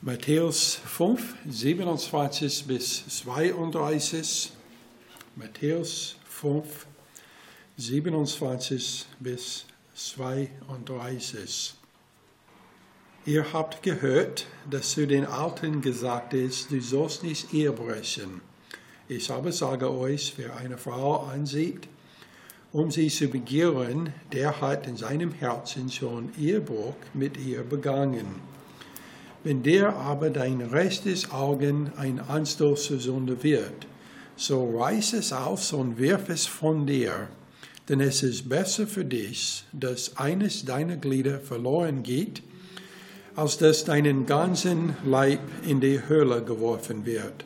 Matthäus 5, 27 bis 32. Matthäus 5, 27 bis 32. Ihr habt gehört, dass zu den Alten gesagt ist, du sollst nicht Ehe brechen. Ich aber sage euch, wer eine Frau ansieht, um sie zu begehren, der hat in seinem Herzen schon Ehebruch mit ihr begangen. Wenn der aber dein rechtes Augen ein Anstoß zur Sünde wird, so reiß es auf und wirf es von dir. Denn es ist besser für dich, dass eines deiner Glieder verloren geht, als dass deinen ganzen Leib in die Höhle geworfen wird.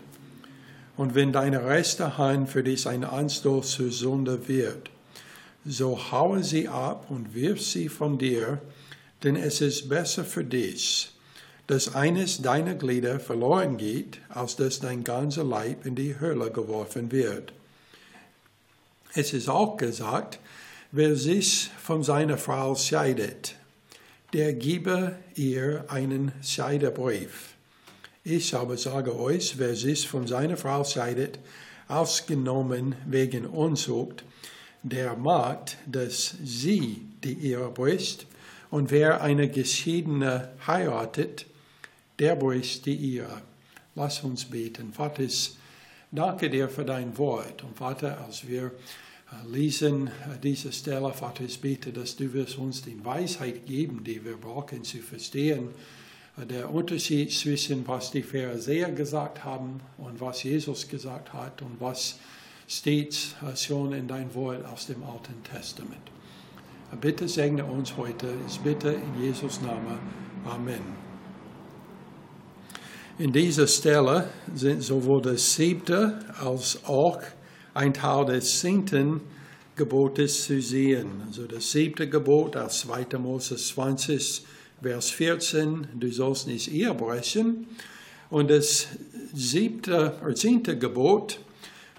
Und wenn deine rechte Hand für dich ein Anstoß zur Sünde wird, so haue sie ab und wirf sie von dir, denn es ist besser für dich, dass eines deiner Glieder verloren geht, als dass dein ganzer Leib in die Höhle geworfen wird. Es ist auch gesagt, wer sich von seiner Frau scheidet, der gebe ihr einen Scheidebrief. Ich aber sage euch, wer sich von seiner Frau scheidet, ausgenommen wegen Unzucht, der mag, dass sie die Ehe bricht, und wer eine Geschiedene heiratet, der bricht die Ehe. Lass uns beten. Vater, ich danke dir für dein Wort. Und Vater, als wir äh, lesen äh, diese Stelle, Vater, ich bete, dass du wirst uns die Weisheit geben, die wir brauchen zu verstehen, äh, der Unterschied zwischen was die Pharisäer gesagt haben und was Jesus gesagt hat und was steht schon in dein Wort aus dem Alten Testament. Bitte segne uns heute. Ich bitte in Jesus Namen. Amen. In dieser Stelle sind sowohl das siebte als auch ein Teil des zehnten Gebotes zu sehen. Also das siebte Gebot aus 2. Mose 20, Vers 14, du sollst nicht Ehe brechen. Und das siebte oder zehnte Gebot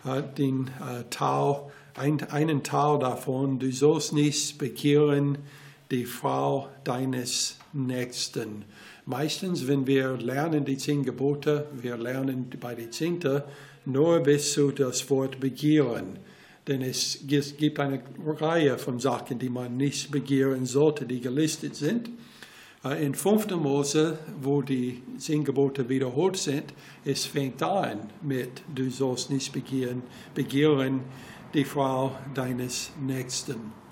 hat den äh, Teil, ein, einen Teil davon, du sollst nicht bekehren die Frau deines Nächsten. Meistens, wenn wir lernen die zehn Gebote, wir lernen bei den Zehnten nur bis zu das Wort begehren. Denn es gibt eine Reihe von Sachen, die man nicht begehren sollte, die gelistet sind. Äh, in 5. Mose, wo die zehn Gebote wiederholt sind, es fängt an mit, du sollst nicht begehren, begehren die Frau deines Nächsten.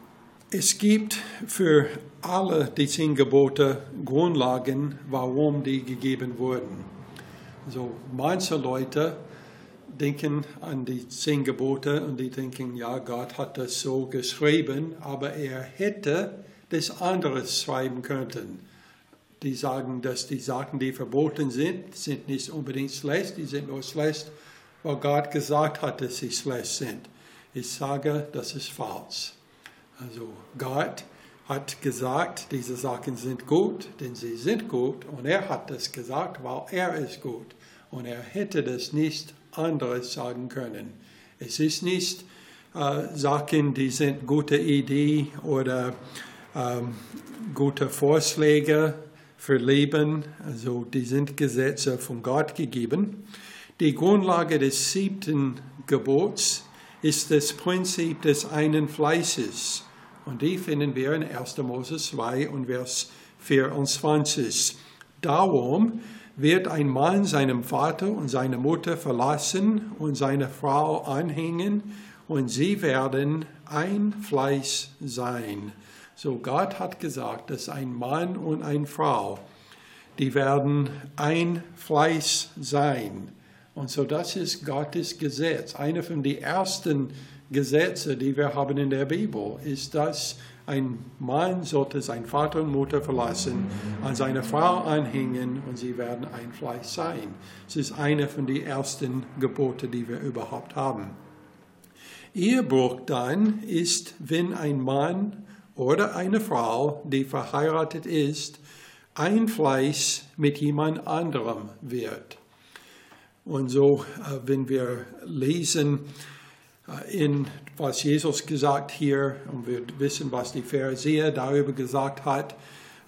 Es gibt für alle die zehn Gebote Grundlagen, warum die gegeben wurden. Also manche Leute denken an die zehn Gebote und die denken, ja, Gott hat das so geschrieben, aber er hätte das anderes schreiben können. Die sagen, dass die Sachen, die verboten sind, sind nicht unbedingt schlecht, die sind nur schlecht, weil Gott gesagt hat, dass sie schlecht sind. Ich sage, das ist falsch. Also Gott hat gesagt, diese Sachen sind gut, denn sie sind gut. Und er hat das gesagt, weil er ist gut. Und er hätte das nicht anderes sagen können. Es ist nicht äh, Sachen, die sind gute Idee oder ähm, gute Vorschläge für Leben. Also die sind Gesetze von Gott gegeben. Die Grundlage des siebten Gebots ist das Prinzip des einen Fleißes. Und die finden wir in 1. Mose 2 und Vers 24. Darum wird ein Mann seinem Vater und seine Mutter verlassen und seine Frau anhängen und sie werden ein Fleisch sein. So Gott hat gesagt, dass ein Mann und eine Frau, die werden ein Fleisch sein. Und so das ist Gottes Gesetz. Einer von den ersten Gesetze, die wir haben in der Bibel, ist, dass ein Mann sollte seinen Vater und Mutter verlassen, an seine Frau anhängen und sie werden ein Fleisch sein. Es ist eine von den ersten Geboten, die wir überhaupt haben. Ehebruch dann ist, wenn ein Mann oder eine Frau, die verheiratet ist, ein Fleisch mit jemand anderem wird. Und so, äh, wenn wir lesen, in was Jesus gesagt hier, und wir wissen, was die Pharisäer darüber gesagt hat.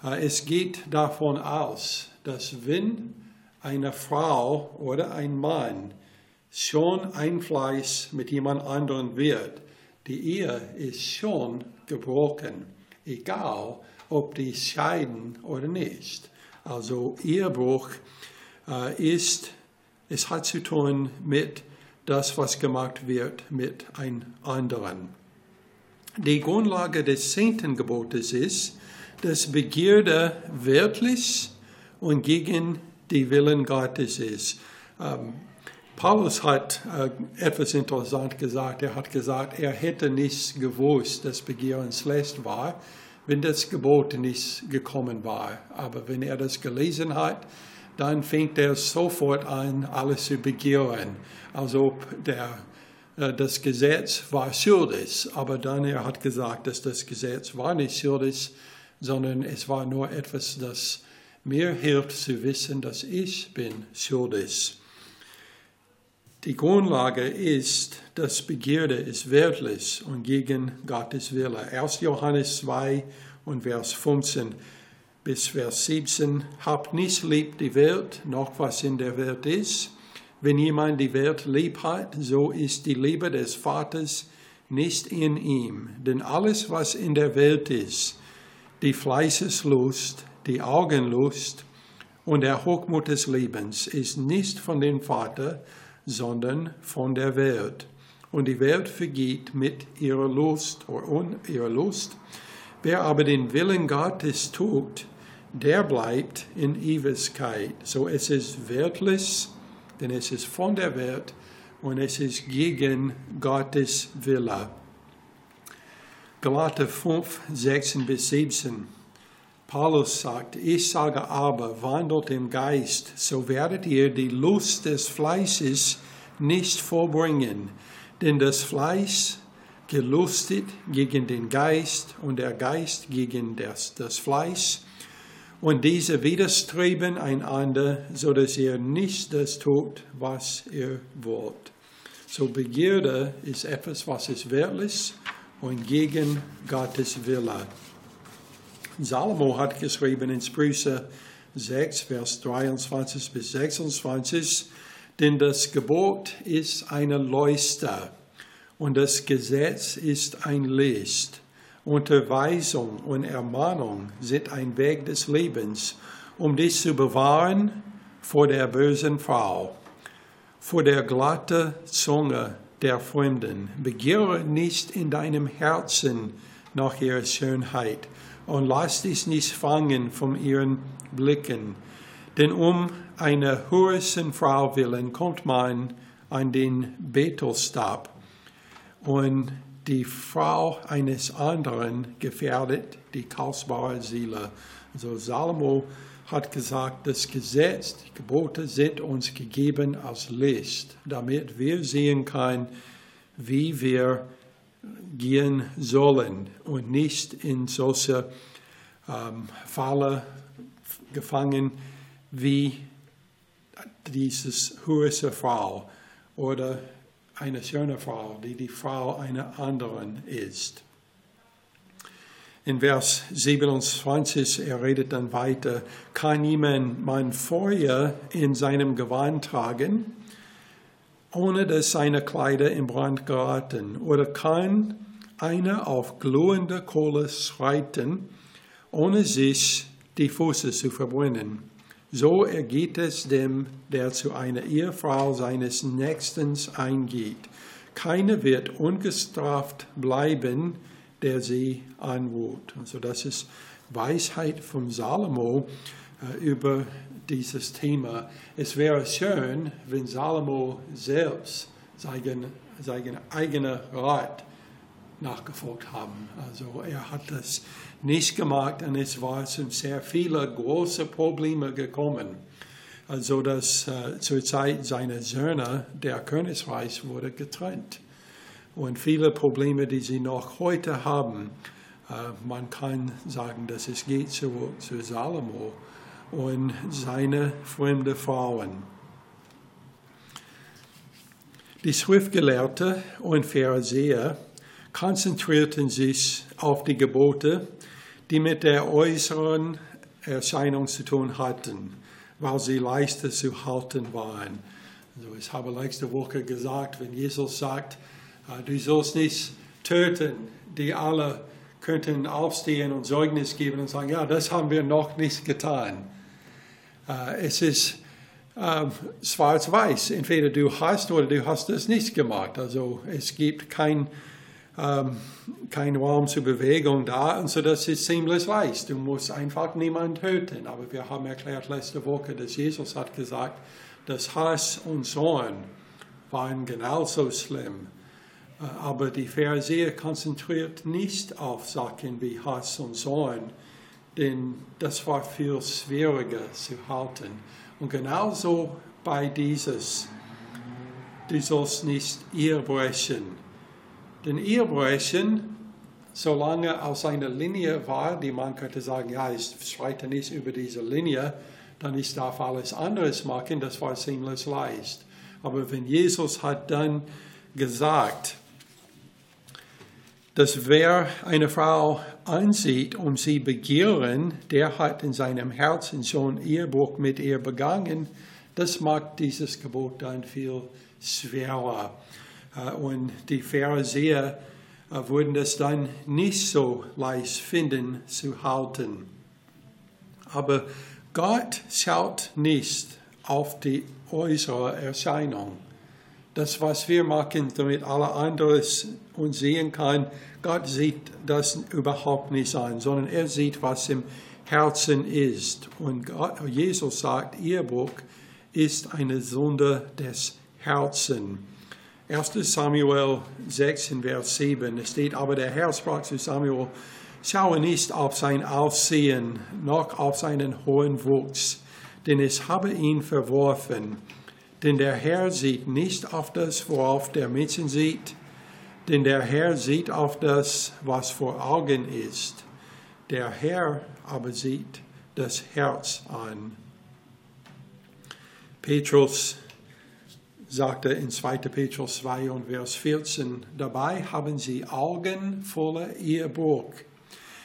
Äh, es geht davon aus, dass wenn eine Frau oder ein Mann schon ein Fleisch mit jemand anderem wird, die Ehe ist schon gebrochen, egal ob die scheiden oder nicht. Also Ehebruch äh, ist, es hat zu tun mit das, was gemacht wird mit einem anderen. Die Grundlage des zehnten Gebotes ist, dass Begierde wirklich und gegen die Willen Gottes ist. Ähm, Paulus hat äh, etwas interessant gesagt. Er hat gesagt, er hätte nicht gewusst, dass Begehren schlecht war, wenn das Gebot nicht gekommen war. Aber wenn er das gelesen hat, dann fängt er sofort an, alles zu begehren. Also der, äh, das Gesetz war schuldig, aber dann er hat gesagt, dass das Gesetz war nicht schuldig, sondern es war nur etwas, das mir hilft zu wissen, dass ich bin schuldig. Die Grundlage ist, dass Begierde ist wertlos und gegen Gottes Wille. 1. Johannes 2 und Vers 15 bis Vers 17. Habt nicht lieb die Welt, noch was in der Welt ist. Wenn jemand die Welt lieb hat, so ist die Liebe des Vaters nicht in ihm. Denn alles, was in der Welt ist, die Fleißeslust, die Augenlust und der Hochmut des Lebens, ist nicht von dem Vater, sondern von der Welt. Und die Welt vergeht mit ihrer Lust oder ihrer Lust. Wer aber den Willen Gottes tut, der bleibt in Ewigkeit. So es ist wertlos, denn es ist von der Welt und es ist gegen Gottes Wille. Galater 5, 16 bis 17. Paulus sagt, ich sage aber, wandelt im Geist, so werdet ihr die Lust des Fleißes nicht vollbringen. Denn das Fleisch gelustet gegen den Geist und der Geist gegen das, das Fleisch. Und diese widerstreben einander, so dass ihr nicht das tut, was ihr wollt. So Begierde ist etwas, was ist wertlos und gegen Gottes Wille. Salomo hat geschrieben in Sprüche 6, Vers 23 bis 26, denn das Gebot ist eine Leuchte und das Gesetz ist ein Licht. Unterweisung und Ermahnung sind ein Weg des Lebens, um dich zu bewahren vor der bösen Frau, vor der glatten Zunge der Fremden. Begehre nicht in deinem Herzen nach ihrer Schönheit und lass dich nicht fangen von ihren Blicken. Denn um einer höheren Frau willen kommt man an den Betelstab und die Frau eines anderen gefährdet die kostbare Seele. Also Salomo hat gesagt, das Gesetz, die Gebote sind uns gegeben als Licht, damit wir sehen können, wie wir gehen sollen und nicht in solche ähm, Falle gefangen wie dieses höhere Frau oder eine schöne Frau, die die Frau einer anderen ist. In Vers 27, er redet dann weiter, kann jemand mein Feuer in seinem Gewand tragen ohne dass seine Kleider in Brand geraten? Oder kann einer auf glühende Kohle schreiten, ohne sich die Füße zu verbrennen? So ergeht es dem, der zu einer Ehefrau seines Nächsten eingeht. Keiner wird ungestraft bleiben, der sie anruht. Also das ist Weisheit von Salomo äh, über dieses Thema. Es wäre schön, wenn Salomo selbst seinen, seinen eigenen Rat nachgefolgt haben. Also er hat das nicht gemacht und es waren sehr viele große Probleme gekommen. Also dass äh, zur Zeit seiner Söhne der Königreich wurde getrennt. Und viele Probleme, die sie noch heute haben, äh, man kann sagen, dass es geht zu, zu Salomo und seine fremde Frauen. Die Schriftgelehrten und Pharisäer konzentrierten sich auf die Gebote, die mit der äußeren Erscheinung zu tun hatten, weil sie leichter zu halten waren. Also ich habe letzte Woche gesagt, wenn Jesus sagt, äh, du sollst nicht töten, die alle könnten aufstehen und Zeugnis geben und sagen, ja, das haben wir noch nicht getan. Äh, es ist ähm, schwarz-weiß. Entweder du hast oder du hast es nicht gemacht. Also es gibt kein, ähm, kein Raum zur Bewegung da und so das ist ziemlich leicht. Du musst einfach niemanden töten. Aber wir haben erklärt letzte Woche, dass Jesus hat gesagt, dass Hass und Zorn waren genauso schlimm. Äh, aber die Pharisäer konzentriert nicht auf Sachen wie Hass und Zorn, denn das war viel schwieriger zu halten. Und genauso bei dieses, du sollst nicht Ehebrechen. Denn Ehebrechen, solange aus einer Linie war, die man könnte sagen, ja, ich schreite nicht über diese Linie, dann ich darf alles anderes machen, das war ziemlich leicht. Aber wenn Jesus hat dann gesagt, dass wer eine Frau ansieht und sie begehren, der hat in seinem Herzen schon Ehebruch mit ihr begangen. Das macht dieses Gebot dann viel schwerer. Und die Pharisäer äh, würden das dann nicht so leicht finden zu halten. Aber Gott schaut nicht auf die äußere Erscheinung das, was wir machen, damit alle anderen uns sehen kann, Gott sieht das überhaupt nicht an, sondern er sieht, was im Herzen ist. Und Gott, Jesus sagt, ihr Buch ist eine Sünde des Herzens. 1. Samuel 6 in Vers 7, es steht, aber der Herr sprach zu Samuel, schaue nicht auf sein Aussehen, noch auf seinen hohen Wuchs, denn ich habe ihn verworfen. Denn der Herr sieht nicht auf das, worauf der Menschen sieht, denn der Herr sieht auf das, was vor Augen ist. Der Herr aber sieht das Herz an. Petrus sagte in 2. Petrus 2 und Vers 14, dabei haben sie Augen voller Ehebruch.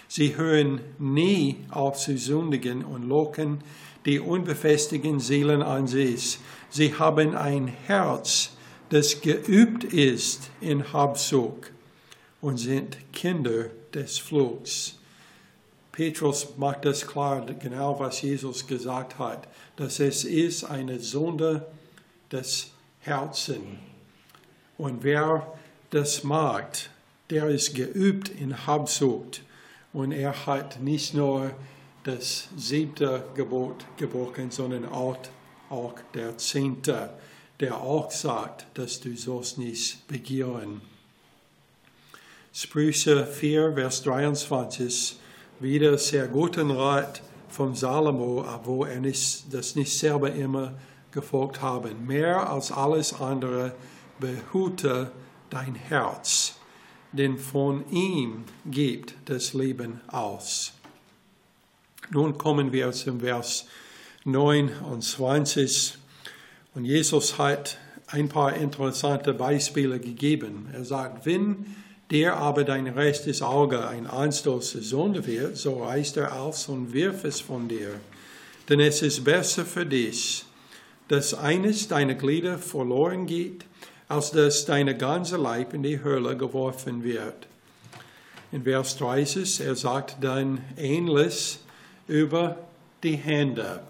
Sie hören nie auf zu sündigen und locken die unbefestigten Seelen an sich. Sie haben ein Herz, das geübt ist in Habsug und sind Kinder des Flugs. Petrus macht das klar, genau was Jesus gesagt hat, dass es ist eine Sünde des Herzens. Und wer das macht, der ist geübt in Habsucht und er hat nicht nur das siebte Gebot gebrochen, sondern auch auch der Zehnte, der auch sagt, dass du sollst nicht begehren. Sprüche 4, Vers 23, wieder sehr guten Rat von Salomo, wo er nicht, das nicht selber immer gefolgt haben. Mehr als alles andere behüte dein Herz, denn von ihm gibt das Leben aus. Nun kommen wir zum Vers 29. Und Jesus hat ein paar interessante Beispiele gegeben. Er sagt, wenn der aber dein rechtes Auge ein Anstoß zur Sonne wird, so reißt er aus und wirf es von dir. Denn es ist besser für dich, dass eines deiner Glieder verloren geht, als dass deine ganze Leib in die Hölle geworfen wird. In Vers 30, er sagt dann ähnlich über die Hände.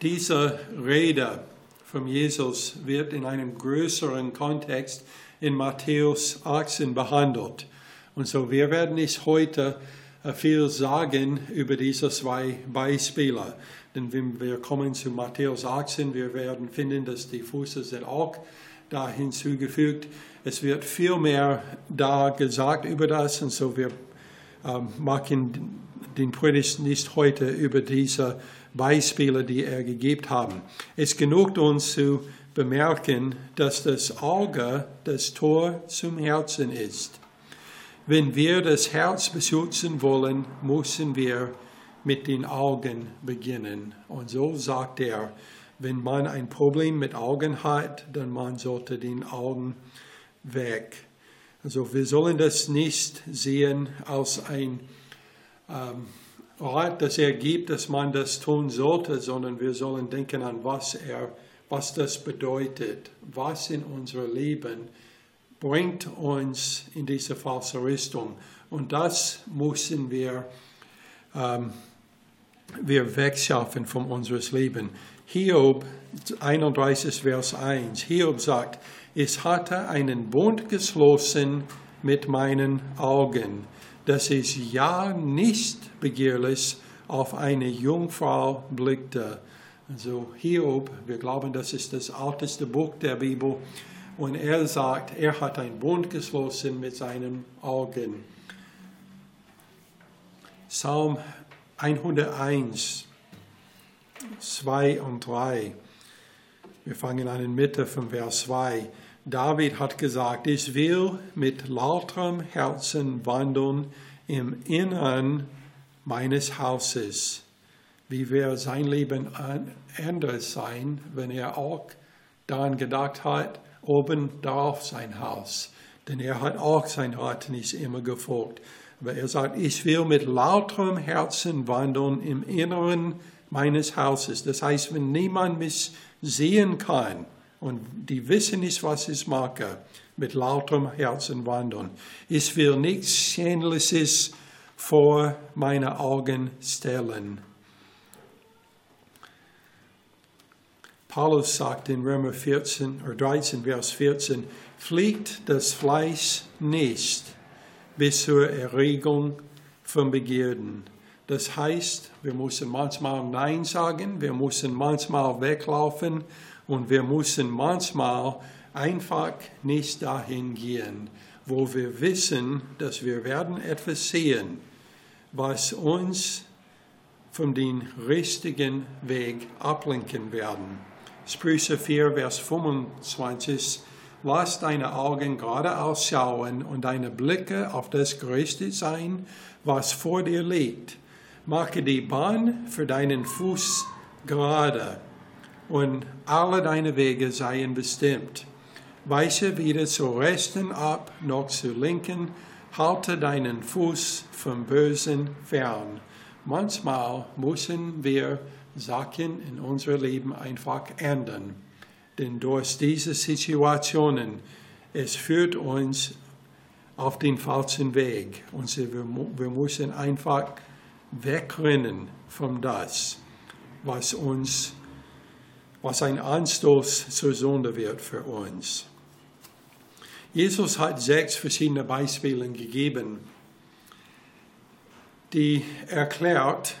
Diese Rede von Jesus wird in einem größeren Kontext in Matthäus 18 behandelt. Und so, wir werden nicht heute äh, viel sagen über diese zwei Beispiele. Denn wenn wir kommen zu Matthäus 18, wir werden finden, dass die Füße sind auch da hinzugefügt. Es wird viel mehr da gesagt über das und so wir ähm, machen den Predigt nicht heute über diese Beispiele, die er gegeben haben. Es genügt uns zu bemerken, dass das Auge das Tor zum Herzen ist. Wenn wir das Herz beschützen wollen, müssen wir mit den Augen beginnen. Und so sagt er, wenn man ein Problem mit Augen hat, dann man sollte den Augen weg. Also wir sollen das nicht sehen als ein ähm, Rat, das er gibt, dass man das tun sollte, sondern wir sollen denken an, was er, was das bedeutet, was in unserem Leben bringt uns in diese falsche Richtung. Und das müssen wir, ähm, wir wegschaffen von unserem Leben. Hiob 31, Vers 1. Hiob sagt, ich hatte einen Bund geschlossen mit meinen Augen, dass ich ja nicht begehrlich auf eine Jungfrau blickte. Also Hiob, wir glauben, das ist das älteste Buch der Bibel. Und er sagt, er hat einen Bund geschlossen mit seinen Augen. Psalm 101, 2 und 3. Wir fangen an in Mitte von Vers 2. David hat gesagt, ich will mit lauterem Herzen wandeln im Innern meines Hauses. Wie wäre sein Leben anders sein, wenn er auch daran gedacht hat, oben darauf sein Haus. Denn er hat auch sein Rat nicht immer gefolgt. Er sagt, ich will mit lauterem Herzen wandeln im Inneren meines Hauses. Das heißt, wenn niemand mich sehen kann, und die wissen nicht, was ich mache, mit lauterem Herzen wandeln. Ich will nichts Schändliches vor meine Augen stellen. Paulus sagt in Römer 14 oder 13, Vers 14, fliegt das Fleisch nicht bis zur Erregung von Begierden. Das heißt, wir müssen manchmal Nein sagen, wir müssen manchmal weglaufen, und wir müssen manchmal einfach nicht dahin gehen, wo wir wissen, dass wir werden etwas sehen, was uns von dem richtigen Weg ablenken werden. Sprüche 4, Vers 25. Lass deine Augen geradeaus schauen und deine Blicke auf das Größte sein, was vor dir liegt. Mache die Bahn für deinen Fuß gerade und alle deine Wege seien bestimmt. Weiche weder zur Rechten ab noch zur Linken, halte deinen Fuß vom Bösen fern. Manchmal müssen wir Sachen in unserem Leben einfach ändern, denn durch diese Situationen, es führt uns auf den falschen Weg und wir, wir müssen einfach wegrennen von das, was uns was ein Anstoß zur Sünde wird für uns. Jesus hat sechs verschiedene Beispiele gegeben, die erklärt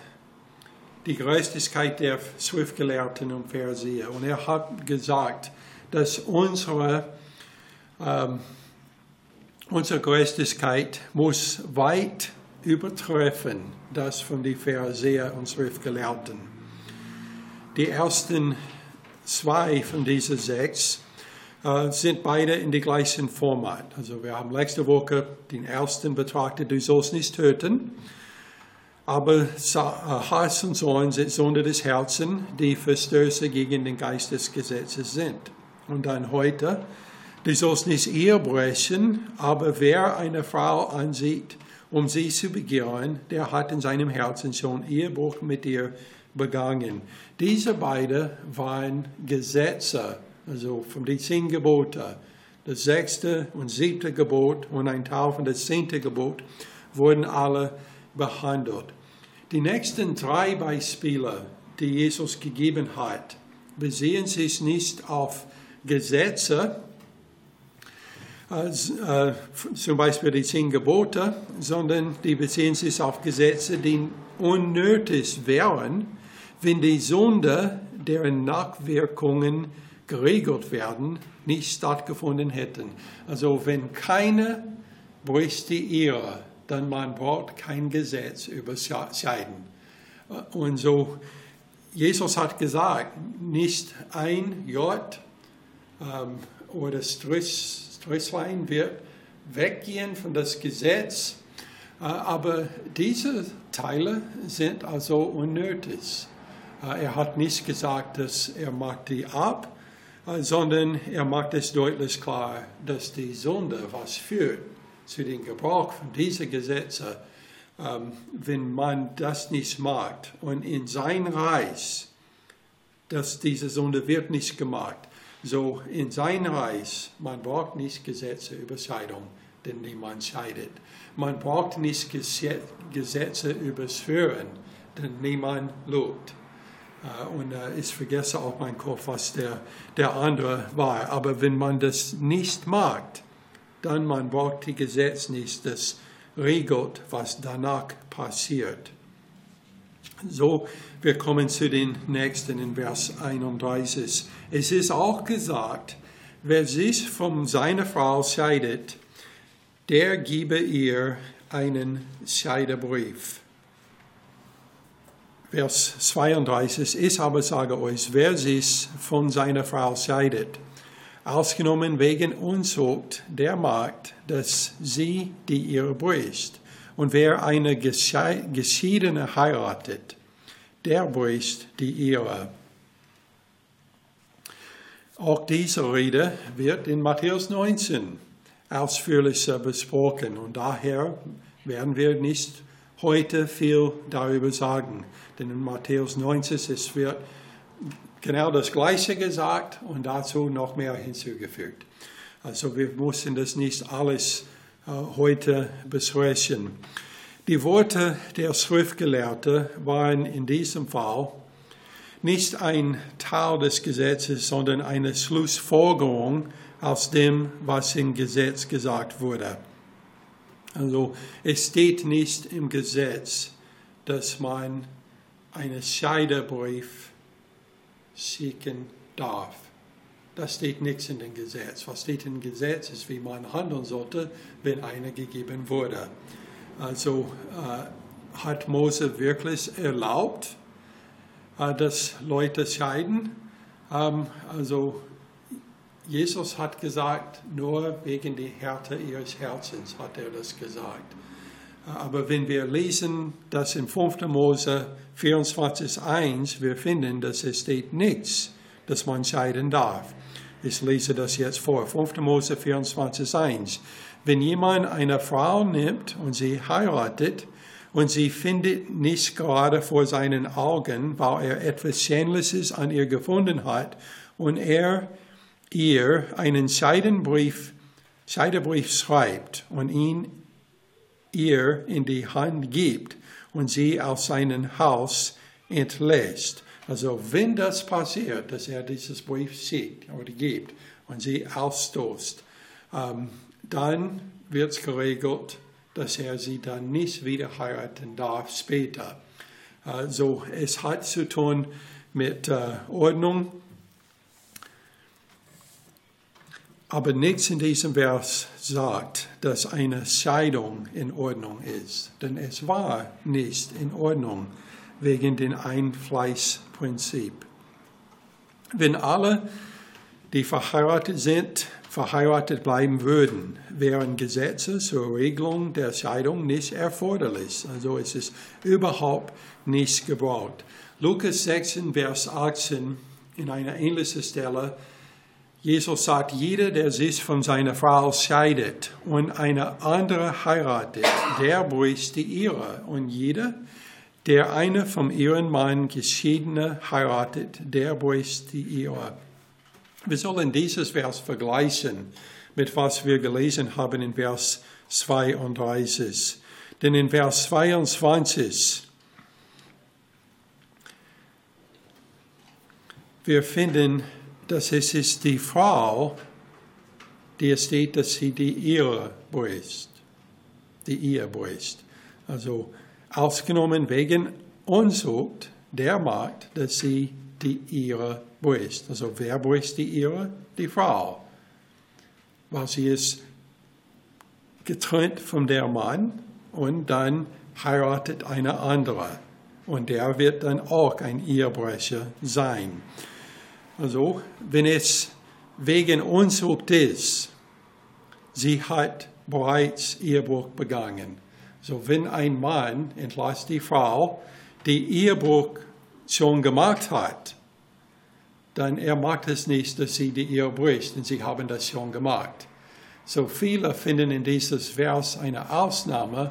die Gerechtigkeit der Schriftgelehrten und Pharisäer. Und er hat gesagt, dass unsere, ähm, unsere Gerechtigkeit muss weit übertreffen das von den Pharisäern und Schriftgelehrten. Die ersten zwei von diesen sechs äh, sind beide in der gleichen Format. Also wir haben letzte Woche den ersten betrachtet, du sollst nicht töten. Aber äh, Hass und Zorn sind Sünde des Herzens, die Verstöße gegen den Geist des Gesetzes sind. Und dann heute, du sollst nicht Ehe brechen, aber wer eine Frau ansieht, um sie zu begehren, der hat in seinem Herzen schon Ehebruch mit ihr begangen. Diese beiden waren Gesetze, also von den zehn Geboten. Das sechste und siebte Gebot und ein Teil von das zehnte Gebot wurden alle behandelt. Die nächsten drei Beispiele, die Jesus gegeben hat, besehen sich nicht auf Gesetze, als, äh, zum Beispiel die zehn Gebote, sondern die beziehen sich auf Gesetze, die unnötig wären, wenn die Sünde, deren Nachwirkungen geregelt werden, nicht stattgefunden hätten. Also wenn keine die Ehre, dann man braucht kein Gesetz über Scheiden. Und so, Jesus hat gesagt, nicht ein J ähm, oder Strisslein wird weggehen von das Gesetz, äh, aber diese Teile sind also unnötig. Äh, er hat nicht gesagt, dass er macht die ab, äh, sondern er macht es deutlich klar, dass die Sünde, was führt zu dem Gebrauch von diesen Gesetzen, ähm, wenn man das nicht macht und in sein Reich, dass diese Sünde wird nicht gemacht. So in sein Reich, man braucht nicht Gesetze über Scheidung, denn niemand scheidet. Man braucht nicht Gesetze über Schwören, denn niemand lobt. Äh, und äh, ich vergesse auch mein Kopf, was der, der andere war. Aber wenn man das nicht macht, dann man braucht die Gesetz nicht, das regelt, was danach passiert. So, wir kommen zu den nächsten in Vers 31. Es ist auch gesagt, wer sich von seiner Frau scheidet, der gebe ihr einen Scheidebrief. Vers 32, ich aber sage euch, wer sich von seiner Frau scheidet, ausgenommen wegen Unzucht, der macht, dass sie die ihre bricht. Und wer eine Geschiedene heiratet, der bricht die ihre. Auch diese Rede wird in Matthäus 19 ausführlicher besprochen und daher werden wir nicht heute viel darüber sagen. Denn in Matthäus 19 es wird genau das Gleiche gesagt und dazu noch mehr hinzugefügt. Also wir müssen das nicht alles äh, heute besprechen. Die Worte der Schriftgelehrten waren in diesem Fall nicht ein Teil des Gesetzes, sondern eine Schlussfolgerung aus dem, was im Gesetz gesagt wurde. Also es steht nicht im Gesetz, dass man einen Scheidebrief schicken darf. Das steht nichts in dem Gesetz. Was steht im Gesetz ist, wie man handeln sollte, wenn einer gegeben wurde. Also äh, hat Mose wirklich erlaubt, äh, dass Leute scheiden. Ähm, also Jesus hat gesagt, nur wegen der Härte ihres Herzens hat er das gesagt. Aber wenn wir lesen, dass in 5. Mose 24.1, wir finden, dass es steht nichts, dass man scheiden darf. Ich lese das jetzt vor. 5. Mose 24.1. Wenn jemand eine Frau nimmt und sie heiratet und sie findet nicht gerade vor seinen Augen, weil er etwas Schändliches an ihr gefunden hat und er ihr einen Scheidenbrief, Scheidebrief schreibt und ihn ihr in die Hand gibt und sie aus seinem Haus entlässt. Also wenn das passiert, dass er dieses Brief sieht oder gibt und sie ausstoßt, ähm, dann wird es geregelt, dass er sie dann nicht wieder heiraten darf später. Also es hat zu tun mit äh, Ordnung Aber nichts in diesem Vers sagt, dass eine Scheidung in Ordnung ist. Denn es war nicht in Ordnung wegen dem Einfleißprinzip. Wenn alle, die verheiratet sind, verheiratet bleiben würden, wären Gesetze zur Regelung der Scheidung nicht erforderlich. Also es ist überhaupt nicht gebraucht. Lukas 16, Vers 18 in einer ähnlichen Stelle Jesus sagt, jeder, der sich von seiner Frau scheidet und eine andere heiratet, der bricht die ihre. Und jeder, der eine vom ihren Mann geschiedene heiratet, der bricht die ihre. Wir sollen dieses Vers vergleichen mit was wir gelesen haben in Vers 32. Denn in Vers 22 wir finden dass es ist die Frau, die es steht, dass sie die Ehre bricht. Die Ehe bricht. Also ausgenommen wegen Unzucht, der macht, dass sie die Ehre bricht. Also wer bricht die Ehre? Die Frau. Weil sie ist getrennt von der Mann und dann heiratet eine andere. Und der wird dann auch ein Ehebrecher sein. Also, wenn es wegen Unzucht ist, sie hat bereits Ehebruch begangen. So, wenn ein Mann entlässt die Frau, die Ehebruch schon gemacht hat, dann er macht es nicht, dass sie die Ehe bricht, denn sie haben das schon gemacht. So viele finden in dieses Vers eine Ausnahme,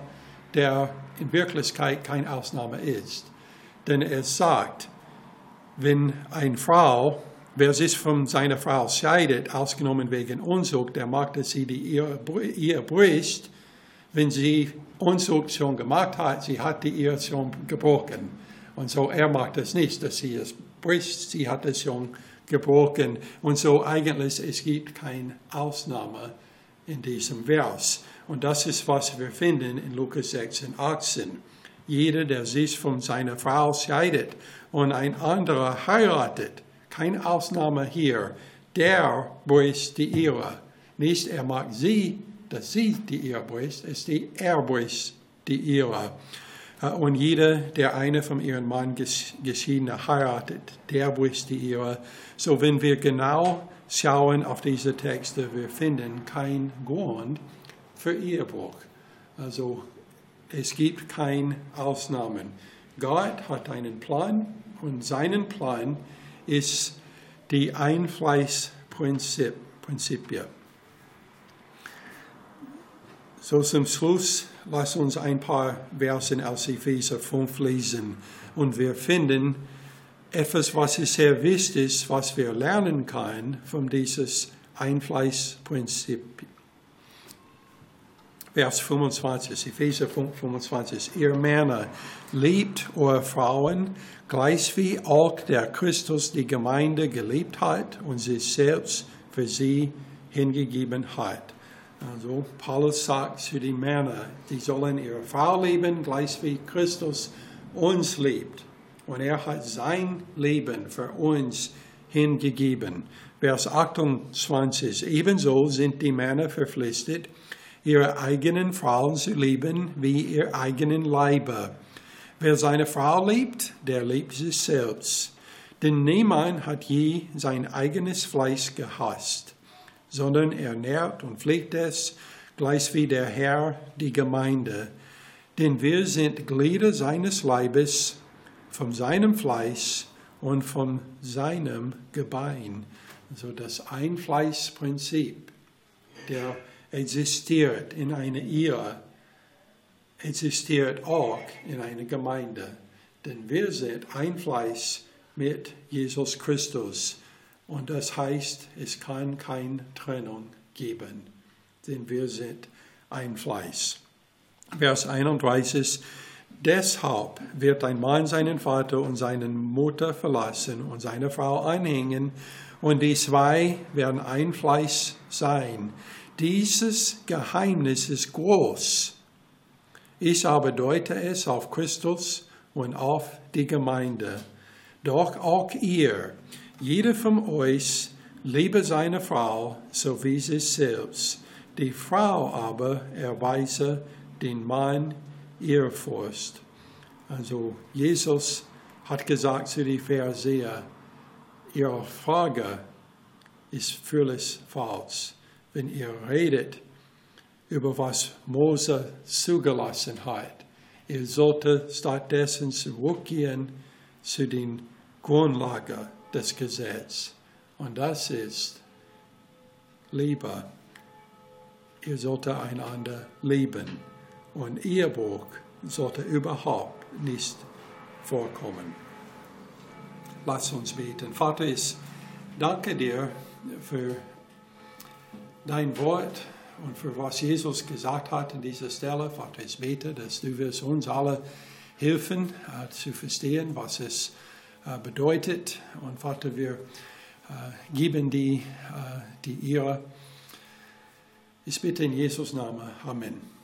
der in Wirklichkeit keine Ausnahme ist. Denn er sagt, wenn eine Frau, wer sich von seiner Frau scheidet, ausgenommen wegen Unzucht, der macht, dass sie die Ehe bricht, wenn sie Unzucht schon gemacht hat, sie hat die Ehe schon gebrochen. Und so, er macht es nicht, dass sie es bricht, sie hat es schon gebrochen. Und so eigentlich, es gibt keine Ausnahme in diesem Vers. Und das ist, was wir finden in Lukas 16, 18. Jeder, der sich von seiner Frau scheidet und ein anderer heiratet, keine Ausnahme hier, der bricht die Ehre. Nicht er mag sie, dass sie die Ehre bricht, es ist die, er bricht die Ehre. Äh, und jeder, der eine von ihrem Mann geschiedene heiratet, der bricht die Ehre. So wenn wir genau schauen auf diese Texte, wir finden kein Grund für Ehebruch. Also es gibt keine Ausnahmen. Gott hat einen Plan und seinen Plan ist die Einfleißprinzipien. So zum Schluss, lass uns ein paar Versen aus Epheser 5 lesen und wir finden etwas, was ist sehr wichtig ist, was wir lernen können von dieses Einfleißprinzip. Vers 25, Epheser 5, 25. Ihr Männer, liebt eure Frauen, gleich wie auch der Christus die Gemeinde geliebt hat und sich selbst für sie hingegeben hat. Also Paulus sagt zu den Männern, die sollen ihre Frau lieben, gleich wie Christus uns liebt. Und er hat sein Leben für uns hingegeben. Vers 28. Ebenso sind die Männer verpflichtet, ihre eigenen Frauen zu lieben wie ihr eigenen Leibe. Wer seine Frau liebt, der liebt sich selbst. Denn niemand hat je sein eigenes Fleisch gehasst, sondern er nährt und pflegt es, gleich wie der Herr die Gemeinde. Denn wir sind Glieder seines Leibes, von seinem Fleisch und von seinem Gebein. Also das Einfleißprinzip, der existiert in einer Ehe, existiert auch in einer Gemeinde. Denn wir sind ein Fleisch mit Jesus Christus. Und das heißt, es kann keine Trennung geben. Denn wir sind ein Fleisch. Vers 31. Deshalb wird ein Mann seinen Vater und seine Mutter verlassen und seine Frau anhängen, und die zwei werden ein Fleisch sein. Dieses Geheimnis ist groß. Ich aber deute es auf Christus und auf die Gemeinde. Doch auch ihr, jeder von euch, liebe seine Frau, so wie sich selbst. Die Frau aber erweise den Mann Ehrfurcht. Also Jesus hat gesagt zu den Pharisäern, ihre Frage ist völlig falsch wenn ihr redet über was Mose zugelassen hat. Ihr solltet stattdessen zurückgehen zu den Grundlagen des Gesetzes. Und das ist Liebe. Ihr solltet einander lieben. Und Ehebruch sollte überhaupt nicht vorkommen. Lass uns beten. Vater, ich danke dir für dein Wort und für was Jesus gesagt hat an dieser Stelle. Vater, ich bete, dass du wirst uns alle helfen äh, zu verstehen, was es äh, bedeutet. Und Vater, wir äh, geben die, äh, die Ehre. Ich bitte in Jesus Namen. Amen.